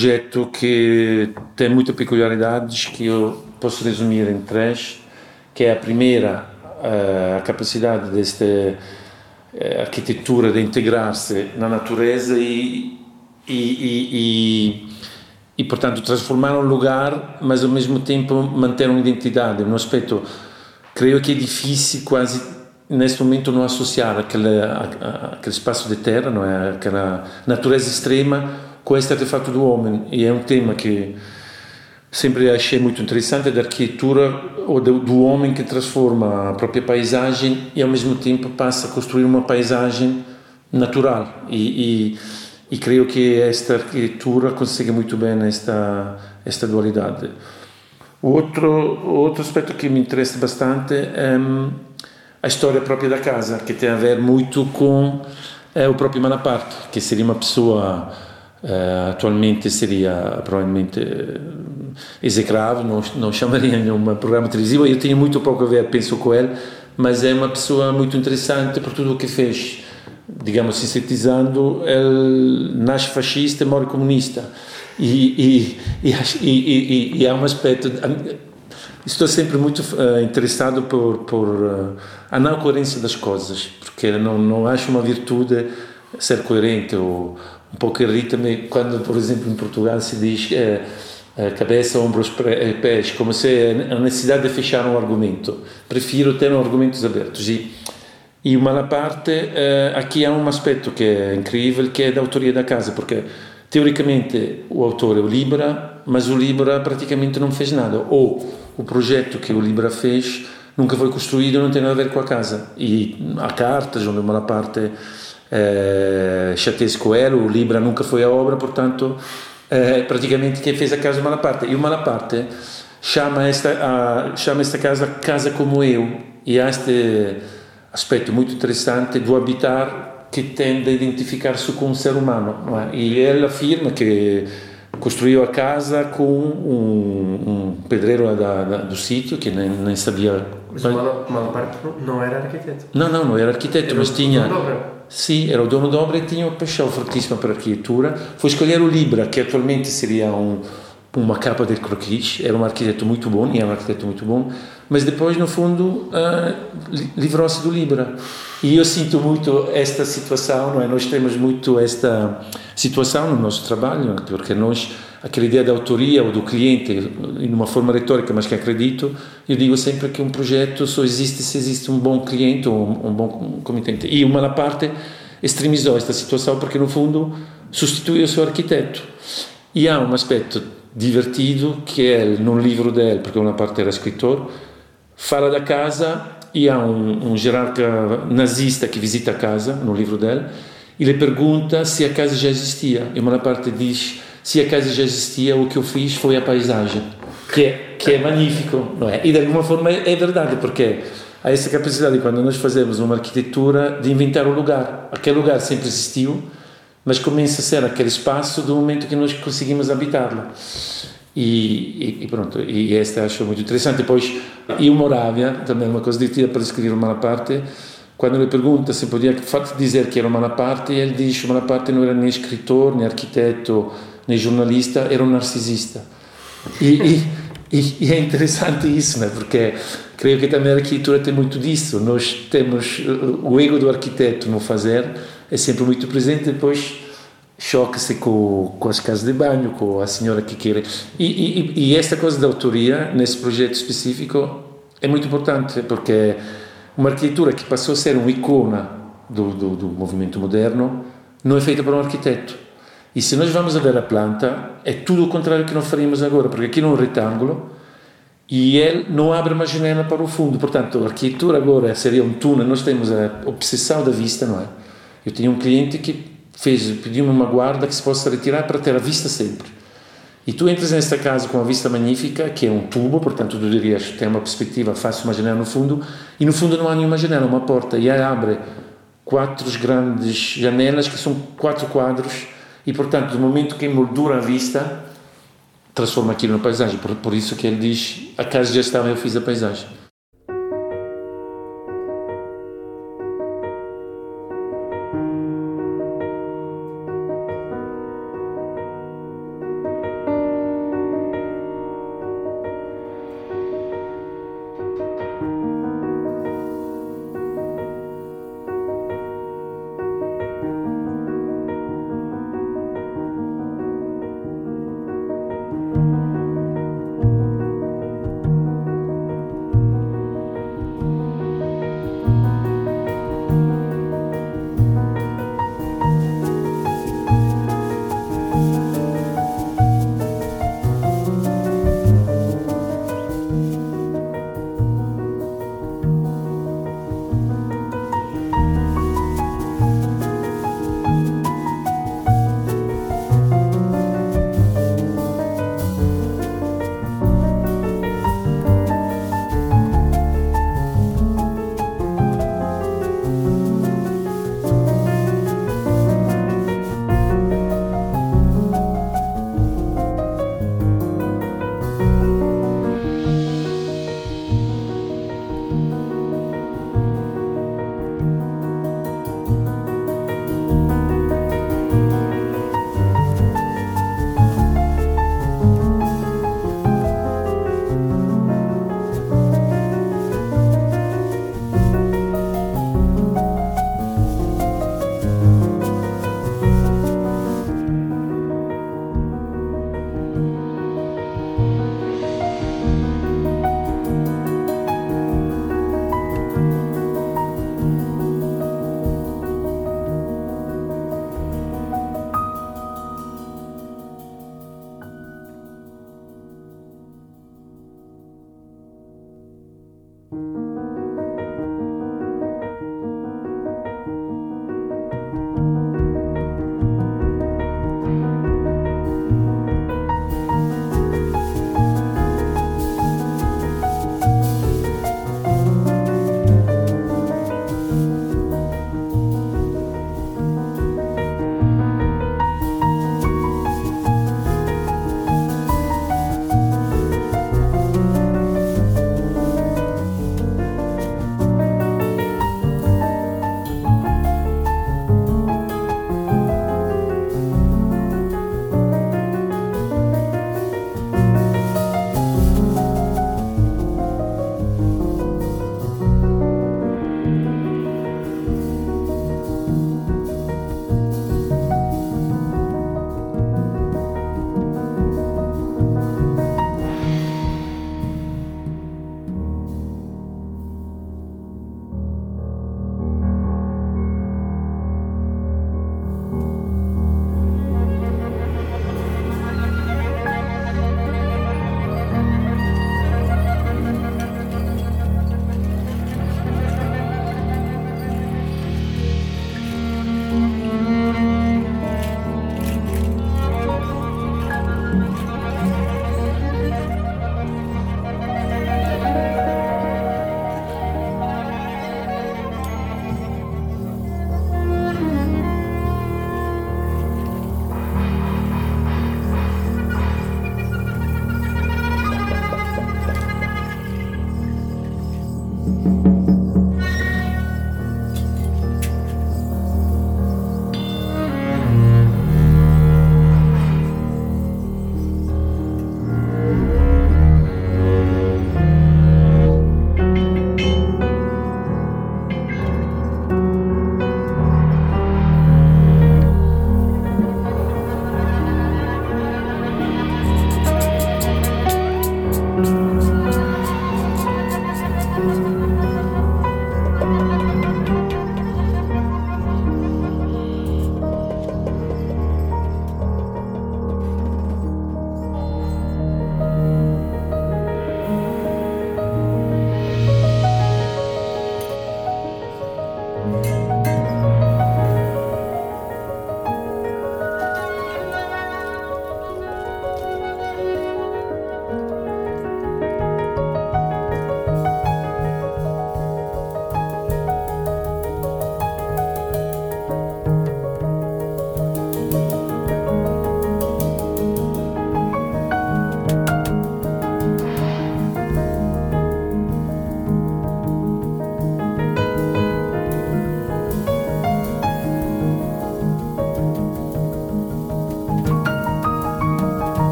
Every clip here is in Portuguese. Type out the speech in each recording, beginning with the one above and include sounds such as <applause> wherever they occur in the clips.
projeto que tem muitas peculiaridades que eu posso resumir em três, que é a primeira, eh, a capacidade desta eh, arquitetura de integrar-se na natureza e, e, e, e, portanto, transformar um lugar, mas ao mesmo tempo manter uma identidade, um aspecto, creio que é difícil quase neste momento não associar aquele, aquele espaço de terra, não é? aquela natureza extrema com este artefato do homem. E é um tema que sempre achei muito interessante da arquitetura ou do, do, homem que transforma a própria paisagem e ao mesmo tempo passa a construir uma paisagem natural. E, e, e creio que esta arquitetura consegue muito bem esta, esta dualidade. Outro, outro aspecto que me interessa bastante é a história própria da casa, que tem a ver muito com é, o próprio Malaparte, que seria uma pessoa Uh, atualmente seria provavelmente uh, execrável, não, não <laughs> chamaria nenhum programa televisivo. Eu tenho muito pouco a ver, penso, com ele, mas é uma pessoa muito interessante por tudo o que fez. Digamos, sintetizando, ele nasce fascista e morre comunista. E, e, e, e, há um aspecto. Estou sempre muito uh, interessado por, por a não coerência das coisas, porque não, não acho uma virtude ser coerente ou um pouco irrita-me quando, por exemplo, em Portugal se diz é, cabeça, ombros, eh, pés, como se a necessidade de fechar um argumento. Prefiro ter argumentos abertos. E, e uma parte, eh, aqui há um aspecto que é incrível, que é da autoria da casa, porque teoricamente o autor é o Libra, mas o Libra praticamente não fez nada. Ou o projeto que o Libra fez nunca foi construído, não tem nada a ver com a casa. E há cartas onde uma parte eh, chateia-se com ela, o Libra nunca foi a obra, portanto, eh, praticamente quem fez a casa é Malaparte. E o Malaparte chama esta, chama esta casa Casa Como Eu, e há este aspecto muito interessante do habitar que tende a identificar-se com um ser humano. É? E ele afirma que construiu a casa com um, um pedreiro da, da, do sítio que nem, nem sabia. Mas o Malaparte não era arquiteto? Não, não, não era arquiteto, era mas tinha. Sim, era o dono fortíssima para a arquitetura. Foi escolher o Libra, que atualmente seria um, uma capa de croquis. Era um arquiteto muito bom, e é um arquiteto muito bom, mas depois, no fundo, uh, livrou-se do Libra. E eu sinto muito esta situação, não é? Nós temos muito esta situação no nosso trabalho, porque nós aquela ideia da autoria ou do cliente, em uma forma retórica, mas que acredito, eu digo sempre que um projeto só existe se existe um bom cliente ou um, um bom comitente. E uma parte extremizou esta situação porque, no fundo, substituiu o seu arquiteto. E há um aspecto divertido que é no livro dele, porque uma parte era escritor, fala da casa e há um, um jerarca nazista que visita a casa, no livro dele, e lhe pergunta se a casa já existia. E uma parte diz se a casa já existia, o que eu fiz foi a paisagem, que é, que é magnífico, não é? E de alguma forma é, é verdade, porque há essa capacidade, quando nós fazemos uma arquitetura, de inventar o lugar. Aquele lugar sempre existiu, mas começa a ser aquele espaço do momento que nós conseguimos habitá-lo. E, e, e, pronto, e esta acho muito interessante. Depois, e o Moravia, também uma coisa divertida para escrever uma parte, quando ele pergunta se podia dizer que era uma parte, ele diz que uma parte não era nem escritor, nem arquiteto, nem jornalista, era um narcisista. E, e, e, é interessante isso, né? porque creio que também a arquitetura tem muito disso. Nós temos o ego do arquiteto no fazer, é sempre muito presente, depois choca-se com, com as casas de banho, com a senhora que quer. E, e, e esta coisa da autoria, nesse projeto específico, é muito importante, porque uma arquitetura que passou a ser uma icona do, do, do movimento moderno não é feita por um arquiteto e se nós vamos a ver a planta, é tudo o contrário que nós faríamos agora, porque aqui não é um retângulo e ele não abre uma janela para o fundo. Portanto, a arquitetura agora seria um túnel. Nós temos a obsessão da vista, não é? Eu tinha um cliente que fez, pediu-me uma guarda que se possa retirar para ter a vista sempre. E tu entras nesta casa com uma vista magnífica, que é um tubo, portanto, tu dirias, tem uma perspectiva, faço uma janela no fundo, e no fundo não há nenhuma janela, uma porta, e aí abre quatro grandes janelas, que são quatro quadros, e, portanto, do momento que moldura a vista, transforma aquilo na paisagem. Por, por isso que ele diz: a casa já estava, eu fiz a paisagem.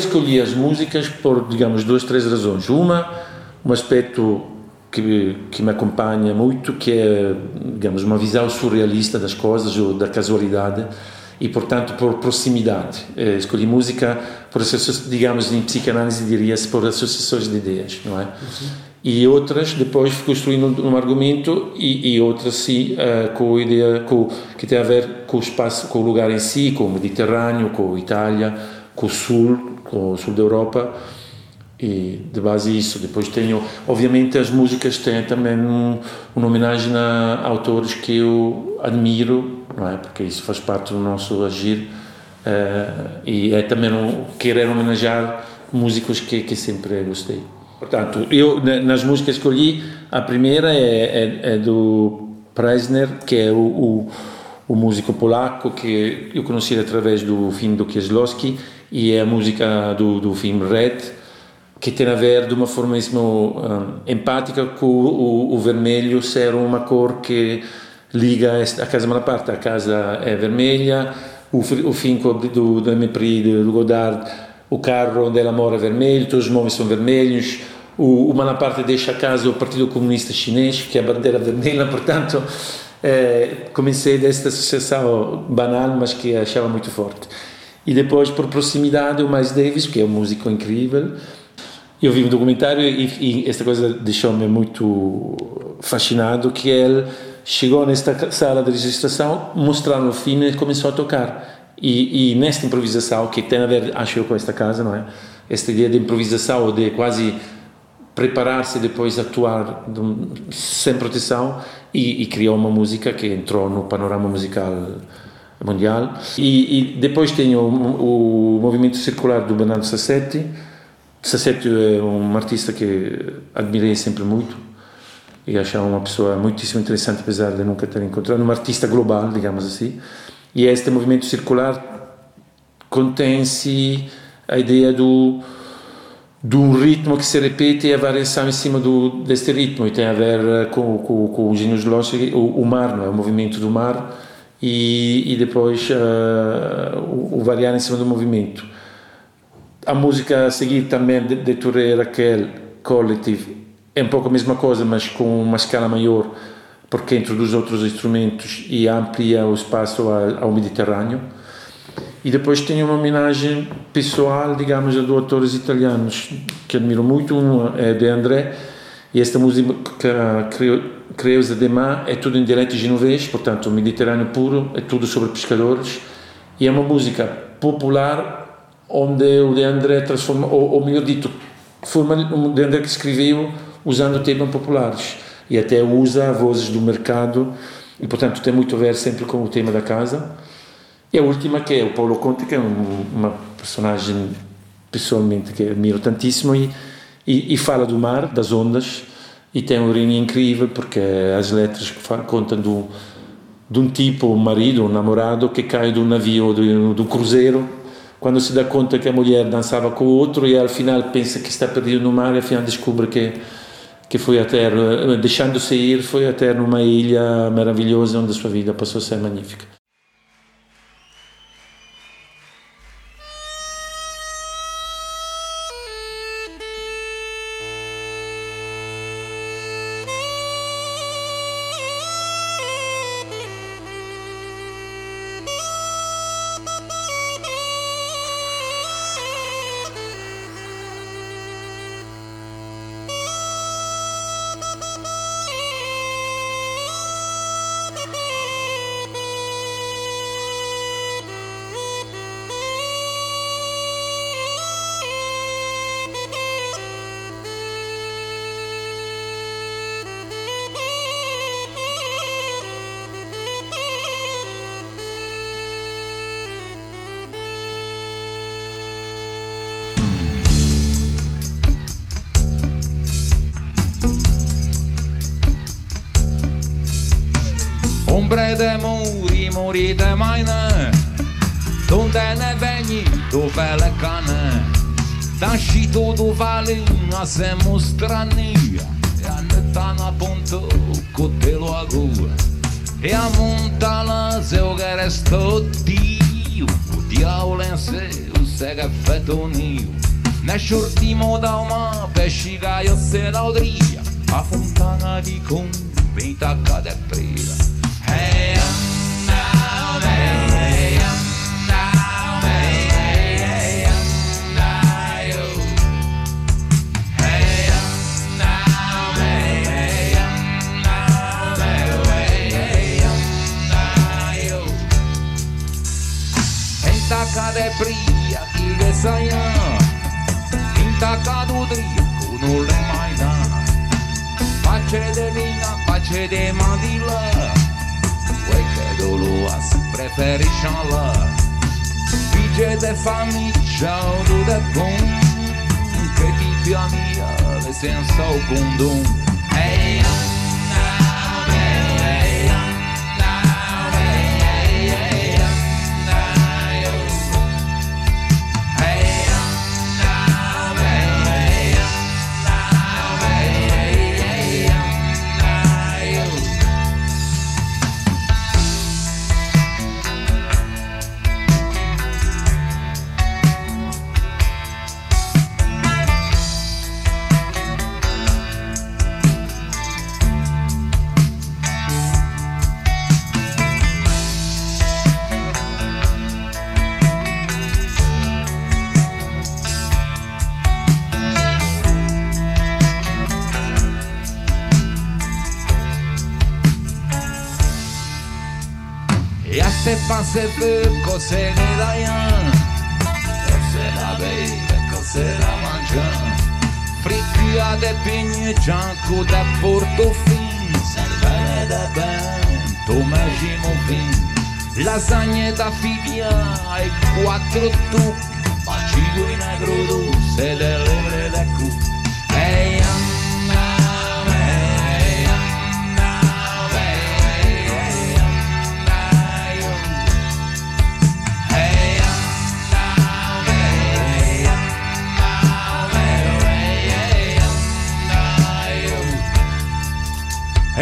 Escolhi as músicas por, digamos, duas, três razões. Uma, um aspecto que, que me acompanha muito, que é, digamos, uma visão surrealista das coisas ou da casualidade e, portanto, por proximidade. Eh, escolhi música por, digamos, em psicanálise diria-se por associações de ideias, não é? Uhum. E outras, depois, construindo um argumento e, e outras, sim, uh, com a ideia com, que tem a ver com o espaço, com o lugar em si, com o Mediterrâneo, com a Itália, com o Sul, com o sul da Europa e de base isso. Depois tenho, obviamente, as músicas têm também um, uma homenagem a autores que eu admiro, não é? Porque isso faz parte do nosso agir uh, e é também um, querer homenagear músicos que, que sempre gostei. Portanto, eu nas músicas que escolhi, a primeira é, é, é do Preisner, que é o, o, o, músico polaco que eu conheci através do filme do Kieslowski, e é a música do, do filme Red, que tem a ver de uma forma mesmo um, empática com o, o, vermelho ser uma cor que liga a casa Malaparte. A casa é vermelha, o, o finco do, do Mepri, do Godard, o carro mora é vermelho, todos os móveis são vermelhos, o, o Malaparte deixa a casa o Partido Comunista Chinês, que é a bandeira vermelha, <laughs> portanto, é, comecei desta associação banal, mas que achava muito forte. E depois, por proximidade, o Miles Davis, que é um músico incrível. Eu vi um documentário e, e esta coisa deixou-me muito fascinado, que ele chegou nesta sala de registração, mostraram o filme e começou a tocar. E, e, nesta improvisação, que tem a ver, acho eu, com esta casa, não é? Esta ideia de improvisação, de quase preparar-se e depois atuar de, sem proteção e, e, criou uma música que entrou no panorama musical mundial. E, e depois tem o, o, movimento circular do Bernardo Sassetti. Sassetti é um artista que admirei sempre muito e achava uma pessoa muitíssimo interessante apesar de nunca ter encontrado um artista global digamos assim. E este movimento circular contém-se a ideia do de um ritmo que se repete e a variação em cima do, deste ritmo. E tem a ver com, com, com o Genius Logic, o, o mar, não é? o movimento do mar e, e depois uh, o, o, variar em cima do movimento. A música a seguir também de, de Touré Raquel Collective é um pouco a mesma coisa, mas com uma escala maior porque introduz outros instrumentos e amplia o espaço ao, Mediterrâneo e depois tenho uma homenagem pessoal, digamos, a dois autores italianos que admiro muito. Um é de André, e esta música, Creusa de Mar, é tudo em dialeto genovês, portanto, Mediterrâneo puro, é tudo sobre pescadores. E é uma música popular onde o de André transforma, ou, ou melhor dito, forma o de André que escreveu usando temas populares. E até usa vozes do mercado, e portanto tem muito a ver sempre com o tema da casa. E a última que é o Paulo Conte, que é um, uma personagem pessoalmente que admiro tantíssimo e, e, e, fala do mar, das ondas e tem um ritmo incrível porque as letras contam do, de um tipo, um marido, um namorado que cai de um navio, de, de um cruzeiro. Quando se dá conta que a mulher dançava com o outro e ao final pensa que está perdido no mar e afinal descobre que que foi até deixando-se ir foi até numa ilha maravilhosa onde a sua vida passou a ser magnífica Vale, nascemos strani E a netana ponto, cotelo agua E a montana, seu che resto Dio O diavolo in sé, o sega fetonio Ne shortimo da uma pesciga, io se da A fontana di conventa cade prima care pria tigesa ya Tinta cadudria cu nu le mai da. Pace de lina, pace de mandila Uite păi doloas, preferișala Vige de famiglia, nu de bun Că tipia mia le senza o! Se fait cos'è ne dayan Cos'è la beve, cos'è la mangian Fricchia de pigne, gianco da portofin Salvare da ben, tomagimo vin Lasagne da figlia e quattro tucchi Bacigo in agrodo, se delle da cucchi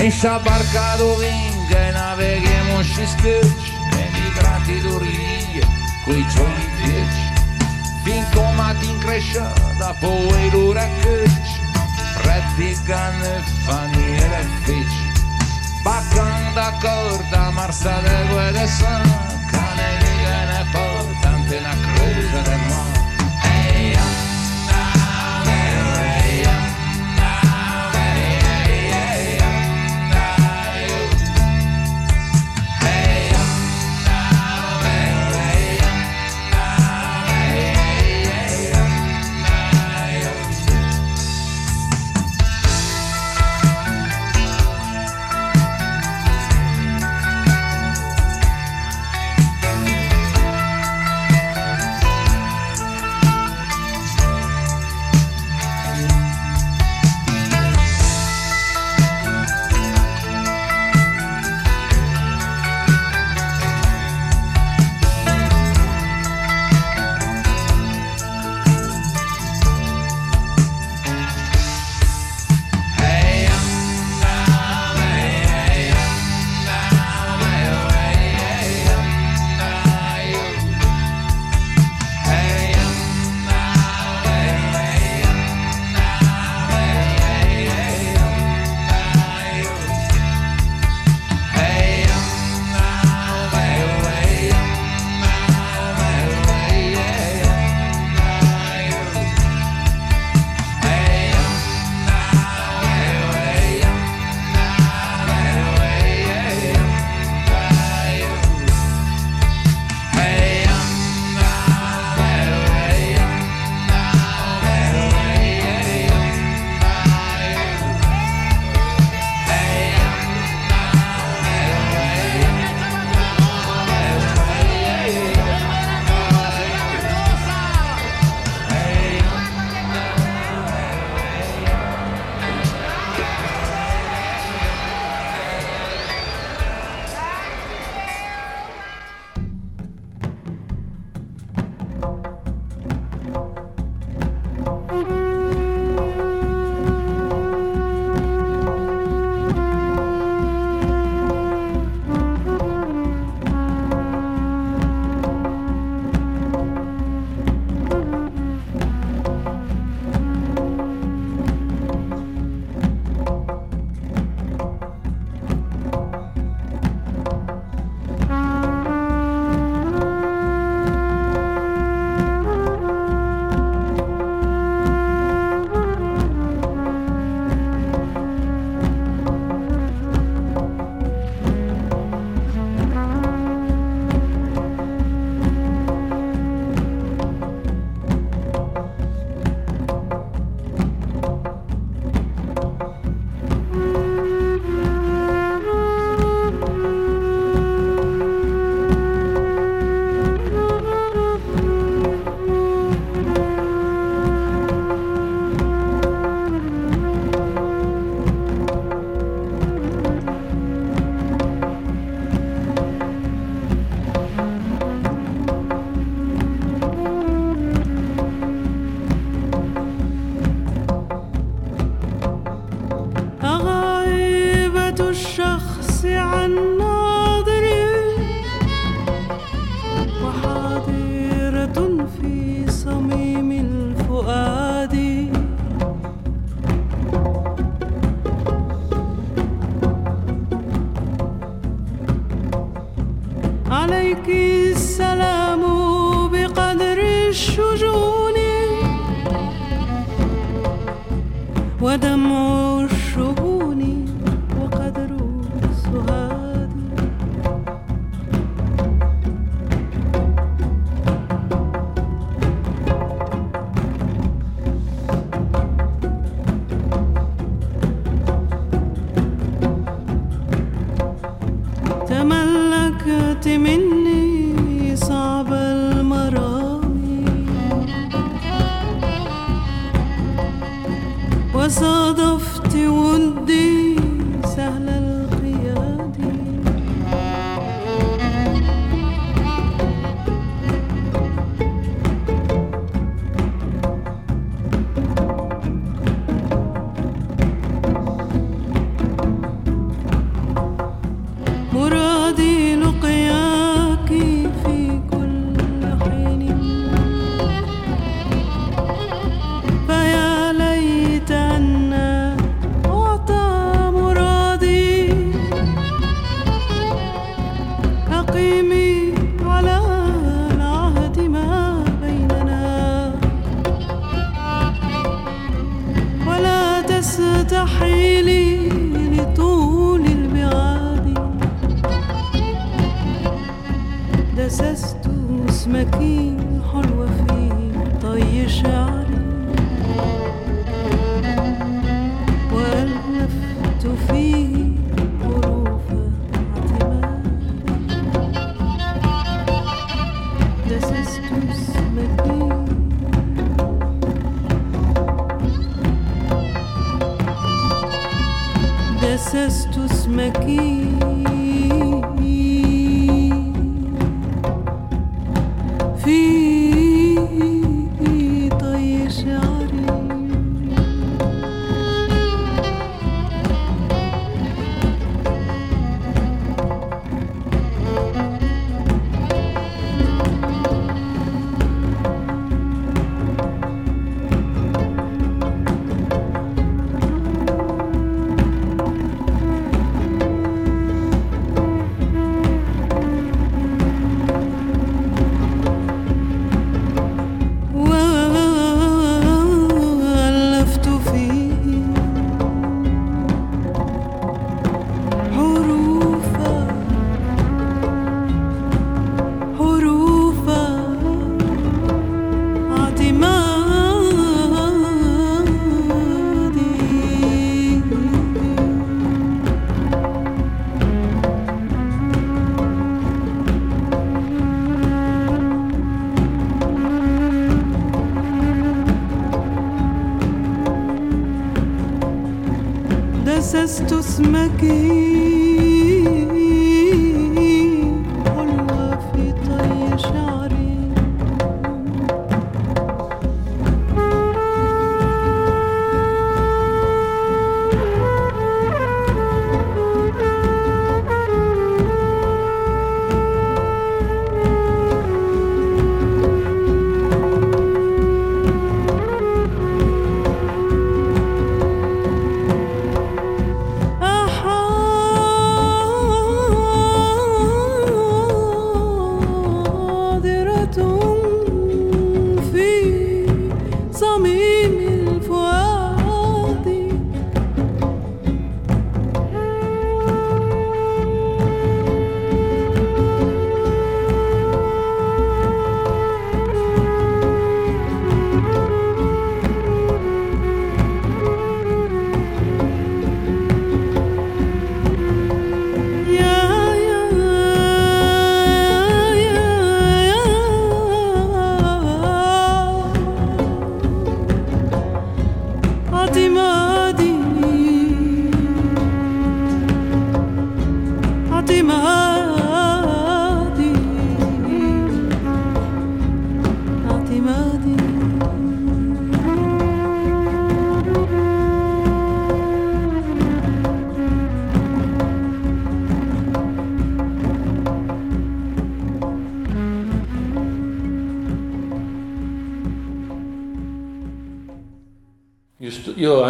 lascia barcato vinga e navighiamo emigrati scherci cu mi tratti d'origlie coi giorni dieci fin come ti incresciata poi l'orecchiacci pretti canne faniere e feci baccanda corda marsa de guede san cane viene portante una cruza de mare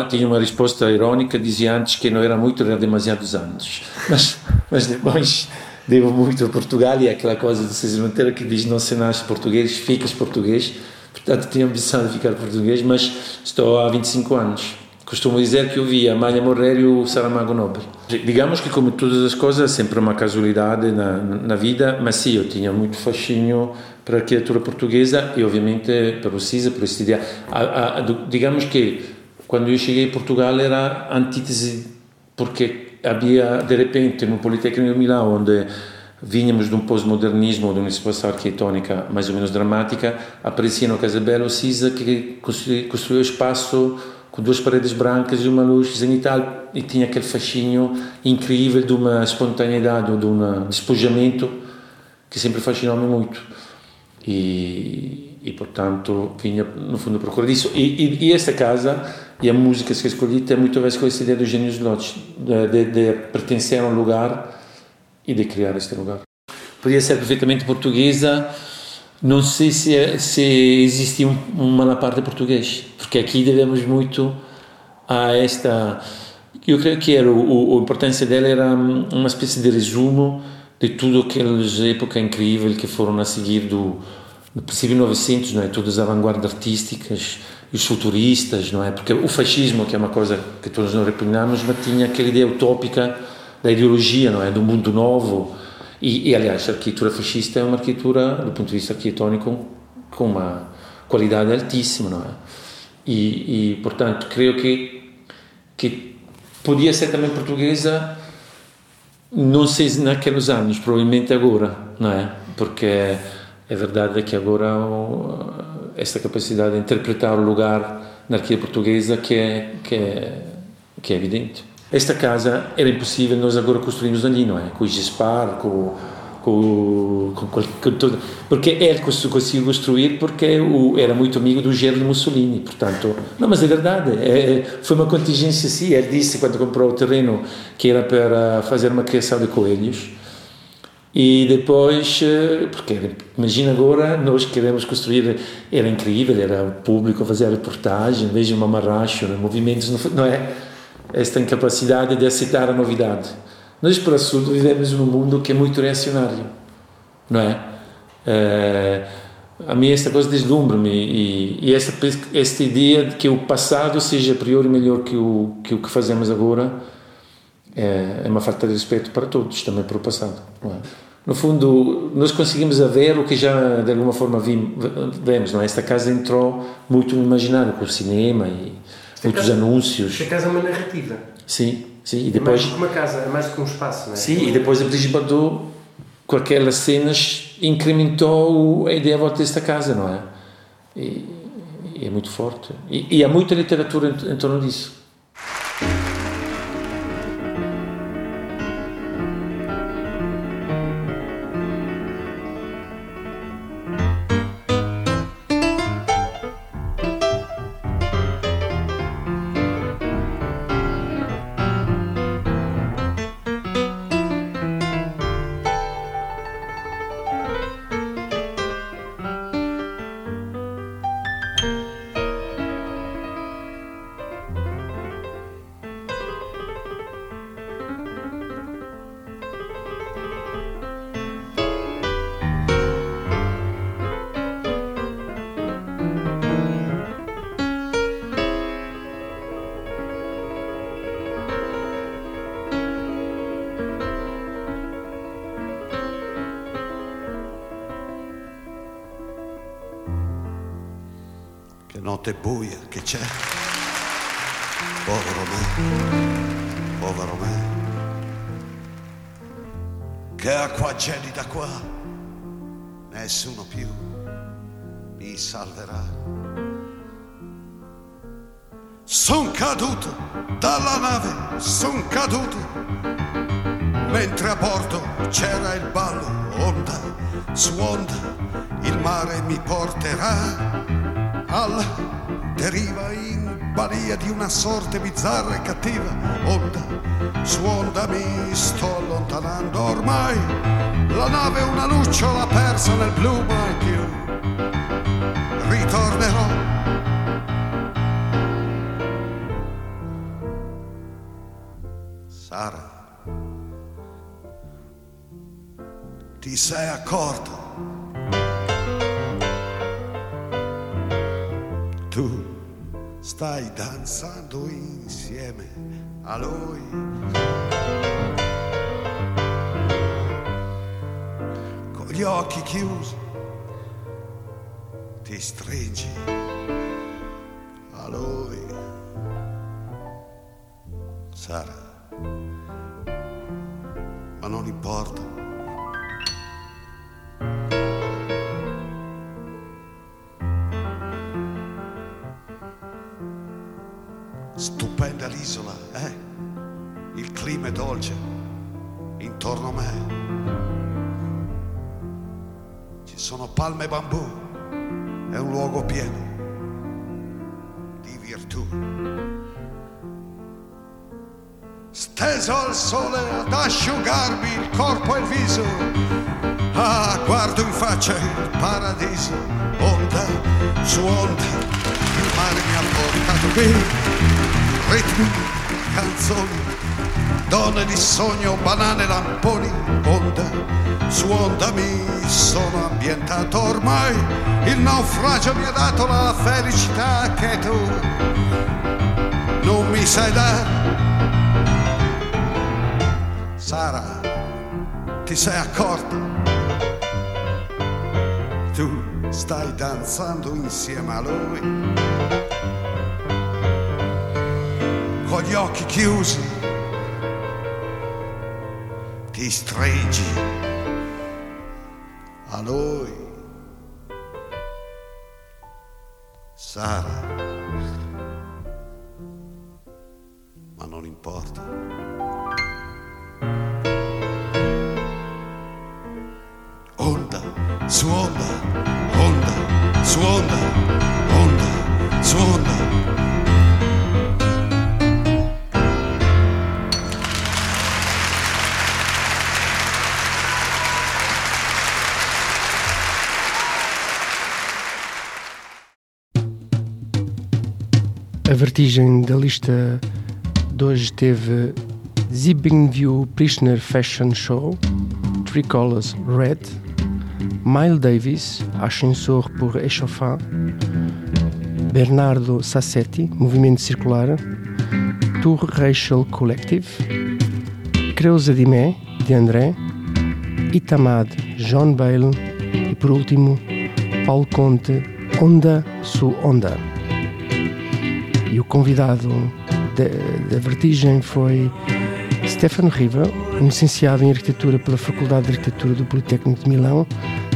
tinha uma resposta irônica, dizia antes que não era muito, era demasiados anos. Mas, mas depois devo muito a Portugal e aquela coisa de César Monteiro que diz não se nasce português, ficas português. Portanto, tinha a ambição de ficar português, mas estou há 25 anos. Costumo dizer que eu vi a Malha Morrer e o Saramago Nobre. Digamos que, como todas as coisas, sempre uma casualidade na, na vida, mas sim, eu tinha muito fascínio para a arquitetura portuguesa e, obviamente, para o CISA, por. A, a, digamos que, quando eu cheguei a Portugal, era antítese, porque havia, de repente, no Politécnico de Milão, onde vínhamos de um pós-modernismo, de uma situação arquitetônica mais ou menos dramática, aparecia no Casabello o CISA que construiu espaço com duas paredes brancas e uma luz zenital e tinha aquele fascínio incrível de uma espontaneidade, de um despojamento que sempre fascinou-me muito. E, e, portanto vinha no fundo procurar isso. E, e, e, esta casa e a música que escolhi tem muito a ver com essa ideia dos gênios lotes, de, de, pertencer a um lugar e de criar este lugar. Podia ser perfeitamente portuguesa, não sei se, se existia um, uma parte português, porque aqui devemos muito a esta. Eu creio que era o, a importância dela era uma espécie de resumo de tudo aquelas épocas incríveis que foram a seguir do, do princípio 900, não é? Todas as vanguardas artísticas, os futuristas, não é? Porque o fascismo, que é uma coisa que todos nós repugnamos, mas tinha aquela ideia utópica da ideologia, não é? Do mundo novo e, e, aliás, a arquitetura fascista é uma arquitetura, do ponto de vista arquitetônico, com uma qualidade altíssima, não é? E, e portanto, creio que, que podia ser também portuguesa, não sei naqueles anos, provavelmente agora, não é? Porque é verdade que agora esta capacidade de interpretar o lugar na arquitetura portuguesa que é, que é, que é evidente. Esta casa era impossível nós agora construirmos ali, não é? Com o Gespar, com, com, com, com tudo. Porque ele conseguiu construir porque o, era muito amigo do Gerardo Mussolini, portanto... Não, mas é verdade, é, foi uma contingência sim. Ele disse, quando comprou o terreno, que era para fazer uma criação de coelhos. E depois, eh, porque imagina agora, nós queremos construir, era incrível, era o público fazer a reportagem, veja uma marracho, movimentos, não é? esta incapacidade de aceitar a novidade. Nós, para o Sul, vivemos num mundo que é muito reacionário, não é? é a mim esta coisa deslumbra-me e, e esta, esta ideia de que o passado seja a priori melhor que o que, o que fazemos agora é, é uma falta de respeito para todos, também para o passado. É? No fundo, nós conseguimos ver o que já de alguma forma vimos, não é? Esta casa entrou muito no imaginário, com o cinema e muitos casa, anúncios. Esta casa é uma narrativa. Sim, sim. E depois, é mais do que uma casa, é mais do que um espaço, não é? Sim, e depois a Brigitte com aquelas cenas, incrementou a ideia à volta desta casa, não é? E, e é muito forte. E, e há muita literatura em, em torno disso. Notte buia che c'è. Povero me, povero me. Che acqua gelida qua, nessuno più mi salverà. Son caduto dalla nave, son caduto, mentre a bordo c'era il ballo, onda su onda, il mare mi porterà alla deriva in balia di una sorte bizzarra e cattiva. Onda su onda mi sto allontanando ormai. La nave una lucciola persa nel blu mai più. Stai danzando insieme a lui. Con gli occhi chiusi ti stringi a lui. Sara, ma non importa. Palme e bambù, è un luogo pieno di virtù. Steso al sole ad asciugarmi il corpo e il viso. Ah, guardo in faccia il paradiso, onda su onda, il mare mi ha portato qui ritmi, canzoni, donne di sogno, banane, lamponi, onda su onda mi sono ambientato ormai, il naufragio mi ha dato la felicità che tu non mi sai dare. Sara, ti sei accorta? Tu stai danzando insieme a lui. con gli occhi chiusi, ti stringi a lui. Sara, ma non importa. Onda su vertigem da lista de hoje teve View Prisoner Fashion Show, Three Colors Red, Miles Davis, Ascensor por Echauffin, Bernardo Sassetti, Movimento Circular, Tour Racial Collective, Creusa Dimé, de André, Itamad, John Bale e por último, Paulo Conte, Onda su Onda e o convidado da Vertigem foi Stefano Riva, licenciado em Arquitetura pela Faculdade de Arquitetura do Politécnico de Milão,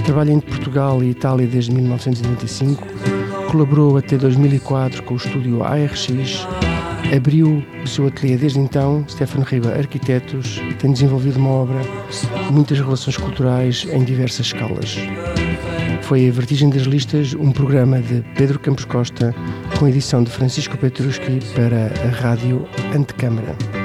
trabalha entre Portugal e Itália desde 1995, colaborou até 2004 com o estúdio ARX, abriu o seu ateliê desde então, Stefano Riva Arquitetos, e tem desenvolvido uma obra muitas relações culturais em diversas escalas. Foi a Vertigem das Listas, um programa de Pedro Campos Costa, com edição de Francisco Petruski para a Rádio Antecâmara.